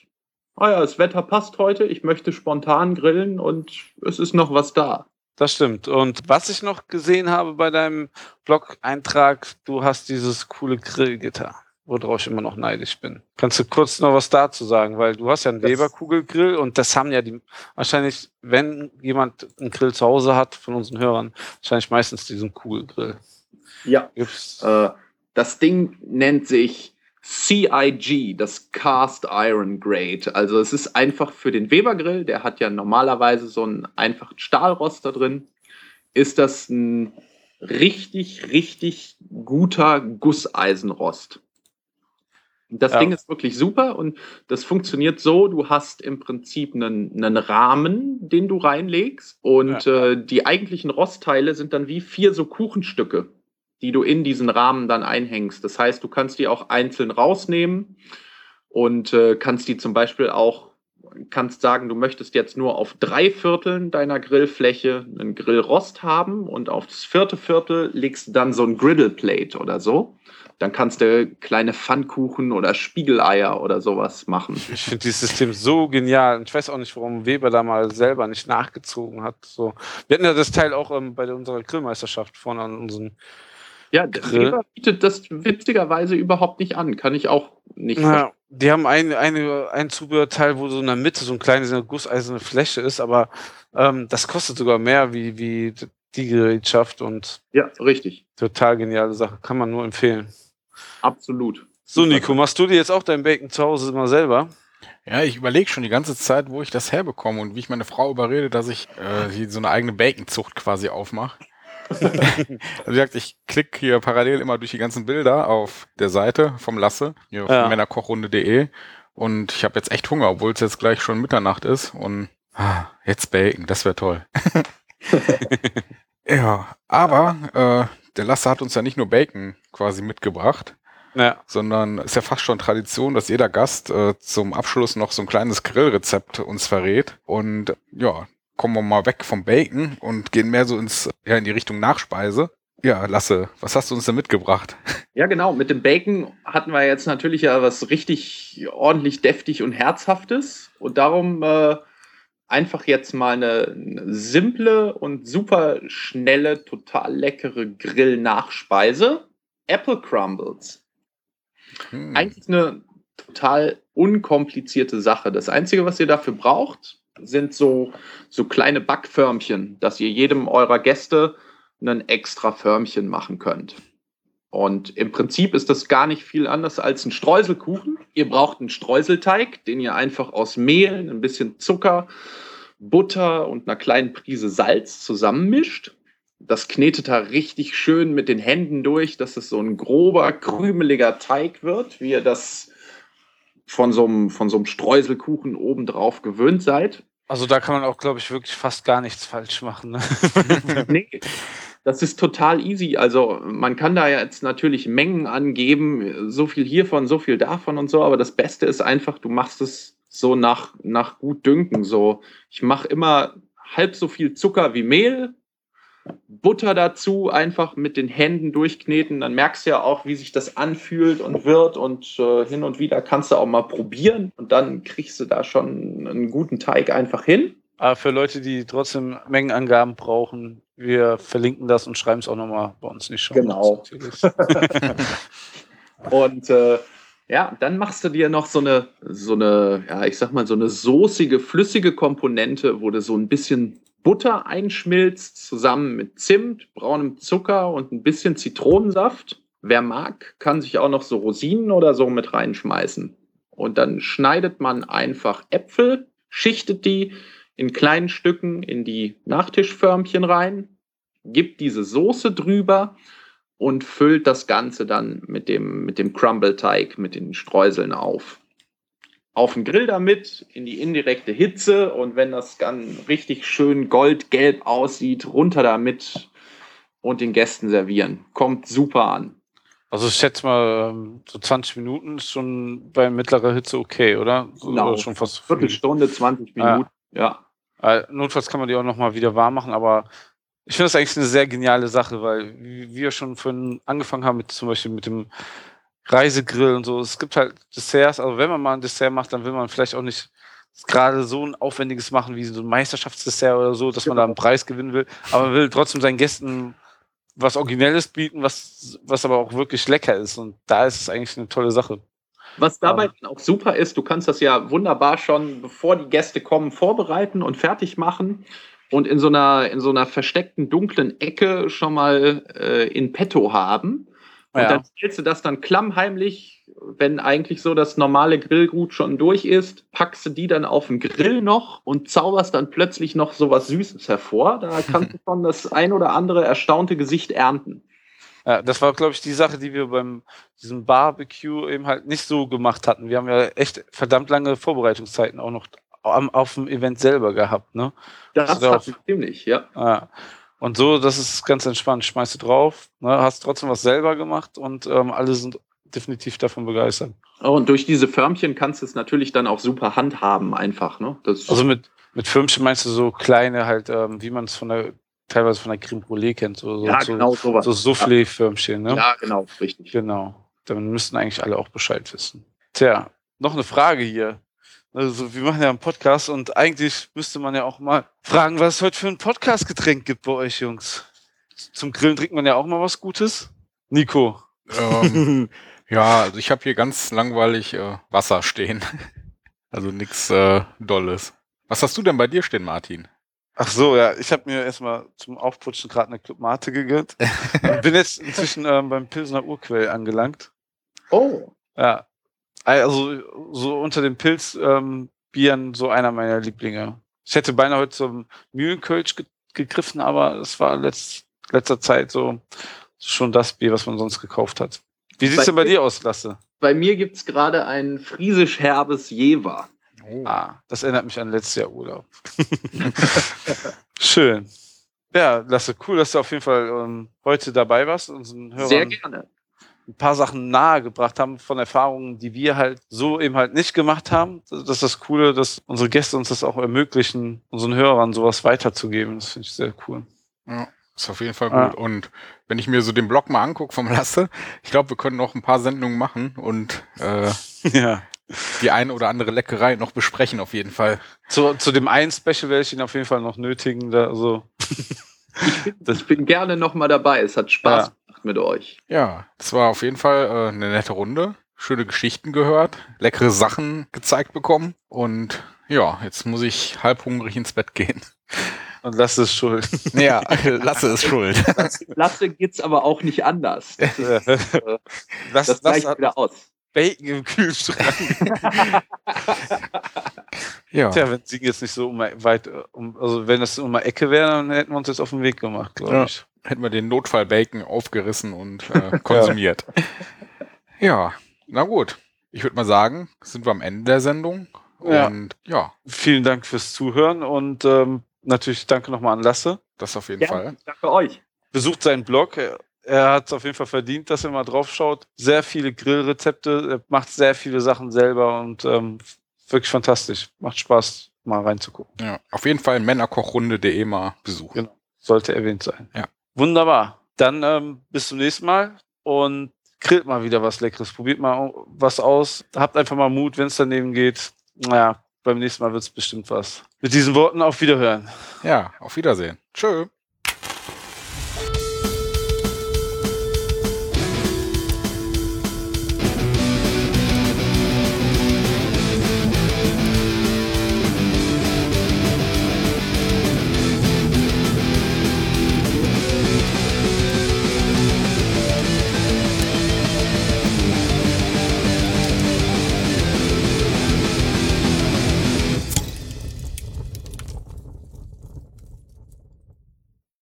ah ja, das Wetter passt heute, ich möchte spontan grillen und es ist noch was da. Das stimmt. Und was ich noch gesehen habe bei deinem Blog-Eintrag, du hast dieses coole Grillgitter, worauf ich immer noch neidisch bin. Kannst du kurz noch was dazu sagen? Weil du hast ja einen Das- Weber-Kugelgrill und das haben ja die, wahrscheinlich, wenn jemand einen Grill zu Hause hat von unseren Hörern, wahrscheinlich meistens diesen Kugelgrill. Ja. Äh, das Ding nennt sich CIG, das Cast Iron Grade. Also es ist einfach für den Weber-Grill, der hat ja normalerweise so einen einfachen Stahlrost da drin, ist das ein richtig, richtig guter Gusseisenrost. Das Ja. Ding ist wirklich super und das funktioniert so, du hast im Prinzip einen, einen Rahmen, den du reinlegst und äh, die eigentlichen Rostteile sind dann wie vier so Kuchenstücke, die du in diesen Rahmen dann einhängst. Das heißt, du kannst die auch einzeln rausnehmen und äh, kannst die zum Beispiel auch, kannst sagen, du möchtest jetzt nur auf drei Vierteln deiner Grillfläche einen Grillrost haben und auf das vierte Viertel legst du dann so ein Griddleplate oder so. Dann kannst du kleine Pfannkuchen oder Spiegeleier oder sowas machen. ich finde dieses System so genial. Ich weiß auch nicht, warum Weber da mal selber nicht nachgezogen hat. So. Wir hatten ja das Teil auch ähm, bei unserer Grillmeisterschaft vorne an unseren Ja, der. Weber bietet das witzigerweise überhaupt nicht an. Kann ich auch nicht Ja, die haben ein, eine, ein Zubehörteil, wo so in der Mitte so ein kleines so eine gusseiserne Fläche ist, aber ähm, das kostet sogar mehr wie, wie die Gerätschaft und Ja, richtig. total geniale Sache. Kann man nur empfehlen. Absolut. So, Nico, machst du dir jetzt auch dein Bacon zu Hause immer selber? Ja, ich überlege schon die ganze Zeit, wo ich das herbekomme und wie ich meine Frau überrede, dass ich äh, so eine eigene Baconzucht quasi aufmache. also wie gesagt, ich klicke hier parallel immer durch die ganzen Bilder auf der Seite vom Lasse, hier auf Ja. männerkochrunde.de und ich habe jetzt echt Hunger, obwohl es jetzt gleich schon Mitternacht ist und ah, jetzt Bacon, das wäre toll. ja, aber äh, der Lasse hat uns ja nicht nur Bacon quasi mitgebracht, Ja. sondern ist ja fast schon Tradition, dass jeder Gast äh, zum Abschluss noch so ein kleines Grillrezept uns verrät. Und ja, kommen wir mal weg vom Bacon und gehen mehr so ins, ja, in die Richtung Nachspeise. Ja, Lasse, was hast du uns denn mitgebracht? Ja, genau. Mit dem Bacon hatten wir jetzt natürlich ja was richtig ordentlich deftig und herzhaftes. Und darum äh, einfach jetzt mal eine, eine simple und super schnelle, total leckere Grill-Nachspeise. Apple Crumbles. Hm. Eigentlich eine total unkomplizierte Sache. Das Einzige, was ihr dafür braucht, sind so, so kleine Backförmchen, dass ihr jedem eurer Gäste ein extra Förmchen machen könnt. Und im Prinzip ist das gar nicht viel anders als ein Streuselkuchen. Ihr braucht einen Streuselteig, den ihr einfach aus Mehl, ein bisschen Zucker, Butter und einer kleinen Prise Salz zusammenmischt. Das knetet da richtig schön mit den Händen durch, dass es so ein grober, krümeliger Teig wird, wie ihr das von so einem, von so einem Streuselkuchen obendrauf gewöhnt seid. Also da kann man auch, glaube ich, wirklich fast gar nichts falsch machen. Ne? nee, das ist total easy. Also man kann da jetzt natürlich Mengen angeben, so viel hiervon, so viel davon und so, aber das Beste ist einfach, du machst es so nach, nach gut Dünken. So, ich mache immer halb so viel Zucker wie Mehl, Butter dazu, einfach mit den Händen durchkneten. Dann merkst du ja auch, wie sich das anfühlt und wird. Und äh, hin und wieder kannst du auch mal probieren. Und dann kriegst du da schon einen guten Teig einfach hin. Aber für Leute, die trotzdem Mengenangaben brauchen, wir verlinken das und schreiben es auch nochmal bei uns nicht schon. Genau. Und äh, ja, dann machst du dir noch so eine, so eine, ja, ich sag mal, so eine soßige, flüssige Komponente, wo du so ein bisschen Butter einschmilzt, zusammen mit Zimt, braunem Zucker und ein bisschen Zitronensaft. Wer mag, kann sich auch noch so Rosinen oder so mit reinschmeißen. Und dann schneidet man einfach Äpfel, schichtet die in kleinen Stücken in die Nachtischförmchen rein, gibt diese Soße drüber und füllt das Ganze dann mit dem, mit dem Crumble-Teig, mit den Streuseln auf. Auf den Grill damit, in die indirekte Hitze und wenn das dann richtig schön goldgelb aussieht, runter damit und den Gästen servieren. Kommt super an. Also ich schätze mal, ähm, so 20 Minuten ist schon bei mittlerer Hitze okay, oder? Genau. oder schon fast Viertelstunde, 20 Ja. Minuten. Ja. Äh, notfalls kann man die auch nochmal wieder warm machen, aber ich finde das eigentlich eine sehr geniale Sache, weil wir schon vorhin angefangen haben, mit, zum Beispiel mit dem Reisegrill und so. Es gibt halt Desserts, also wenn man mal ein Dessert macht, dann will man vielleicht auch nicht gerade so ein aufwendiges machen wie so ein Meisterschaftsdessert oder so, dass man da einen Preis gewinnen will. Aber man will trotzdem seinen Gästen was Originelles bieten, was, was aber auch wirklich lecker ist. Und da ist es eigentlich eine tolle Sache. Was dabei dann auch super ist, du kannst das ja wunderbar schon, bevor die Gäste kommen, vorbereiten und fertig machen und in so einer, in so einer versteckten dunklen Ecke schon mal äh, in petto haben. Und Ja. dann stellst du das dann klammheimlich, wenn eigentlich so das normale Grillgut schon durch ist, packst du die dann auf den Grill noch und zauberst dann plötzlich noch so was Süßes hervor. Da kannst du schon das ein oder andere erstaunte Gesicht ernten. Ja, das war, glaube ich, die Sache, die wir beim diesem Barbecue eben halt nicht so gemacht hatten. Wir haben ja echt verdammt lange Vorbereitungszeiten auch noch am, auf dem Event selber gehabt, ne? Das Also hat ziemlich, ja. Ja. Und so, das ist ganz entspannt. Schmeißt du drauf, ne, hast trotzdem was selber gemacht und ähm, alle sind definitiv davon begeistert. Oh, Und durch diese Förmchen kannst du es natürlich dann auch super handhaben, einfach. Ne? Also mit, mit Firmchen meinst du so kleine halt, ähm, wie man es von der, teilweise von der Creme Brûlée kennt, so, so, ja, so, genau sowas. so Soufflé-Firmchen, ne? Ja, genau, richtig. Genau. Dann müssten eigentlich alle auch Bescheid wissen. Tja, noch eine Frage hier. Also, wir machen ja einen Podcast und eigentlich müsste man ja auch mal fragen, was es heute für ein Podcast-Getränk gibt bei euch, Jungs. Zum Grillen trinkt man ja auch mal was Gutes. Nico. Ähm, ja, also ich habe hier ganz langweilig äh, Wasser stehen. Also nix äh, Dolles. Was hast du denn bei dir stehen, Martin? Ach so, ja, ich habe mir erstmal zum Aufputschen gerade eine Club Mate gegönnt. Bin jetzt inzwischen ähm, beim Pilsner Urquell angelangt. Oh, Ja. Also so unter den Pilzbieren ähm, Bieren so einer meiner Lieblinge. Ich hätte beinahe heute zum Mühlenkölsch ge gegriffen, aber es war letzt, letzter Zeit so schon das Bier, was man sonst gekauft hat. Wie sieht's Bei- denn bei dir aus, Lasse? bei mir gibt es gerade ein friesisch herbes Jever. Oh. Ah, das erinnert mich an letztes Jahr Urlaub. Schön. Ja, Lasse, cool, dass du auf jeden Fall ähm, heute dabei warst und unseren Hörern Sehr gerne. Ein paar Sachen nahegebracht haben von Erfahrungen, die wir halt so eben halt nicht gemacht haben. Das ist das Coole, dass unsere Gäste uns das auch ermöglichen, unseren Hörern sowas weiterzugeben. Das finde ich sehr cool. Ja, ist auf jeden Fall gut. Und wenn ich mir so den Blog mal angucke vom Lasse, ich glaube, wir können noch ein paar Sendungen machen und äh, Ja. die eine oder andere Leckerei noch besprechen auf jeden Fall. Zu, zu dem einen Special werde ich ihn auf jeden Fall noch nötigen. Da, also, Ich bin gerne nochmal dabei. Es hat Spaß Ja. Gemacht mit euch. Ja, das war auf jeden Fall äh, eine nette Runde. Schöne Geschichten gehört, leckere Sachen gezeigt bekommen und ja, jetzt muss ich halbhungrig ins Bett gehen. und lass es schuld. Ja, Lasse ist schuld. Lasse geht's aber auch nicht anders. Das, ist, äh, lass, das gleicht hat wieder aus. Bacon im Kühlschrank. Ja, Tja, wenn sie jetzt nicht so um, weit, äh, um, also wenn das um eine Ecke wäre, dann hätten wir uns jetzt auf den Weg gemacht, glaube Ja. ich. Hätten wir den Notfall-Bacon aufgerissen und äh, konsumiert. ja, na gut. Ich würde mal sagen, sind wir am Ende der Sendung. Ja. Und ja, Vielen Dank fürs Zuhören und ähm, natürlich danke nochmal an Lasse. das auf jeden Gerne. Fall. Danke euch. Besucht seinen Blog. Er, er hat es auf jeden Fall verdient, dass er mal drauf schaut. Sehr viele Grillrezepte, er macht sehr viele Sachen selber und ähm, wirklich fantastisch. Macht Spaß, mal reinzugucken. Ja, auf jeden Fall männerkochrunde.de mal besuchen. Genau. Sollte erwähnt sein. Ja. Wunderbar. Dann ähm, bis zum nächsten Mal und grillt mal wieder was Leckeres. Probiert mal was aus. Habt einfach mal Mut, wenn es daneben geht. Naja, beim nächsten Mal wird es bestimmt was. Mit diesen Worten auf Wiederhören. Ja, auf Wiedersehen. Tschö.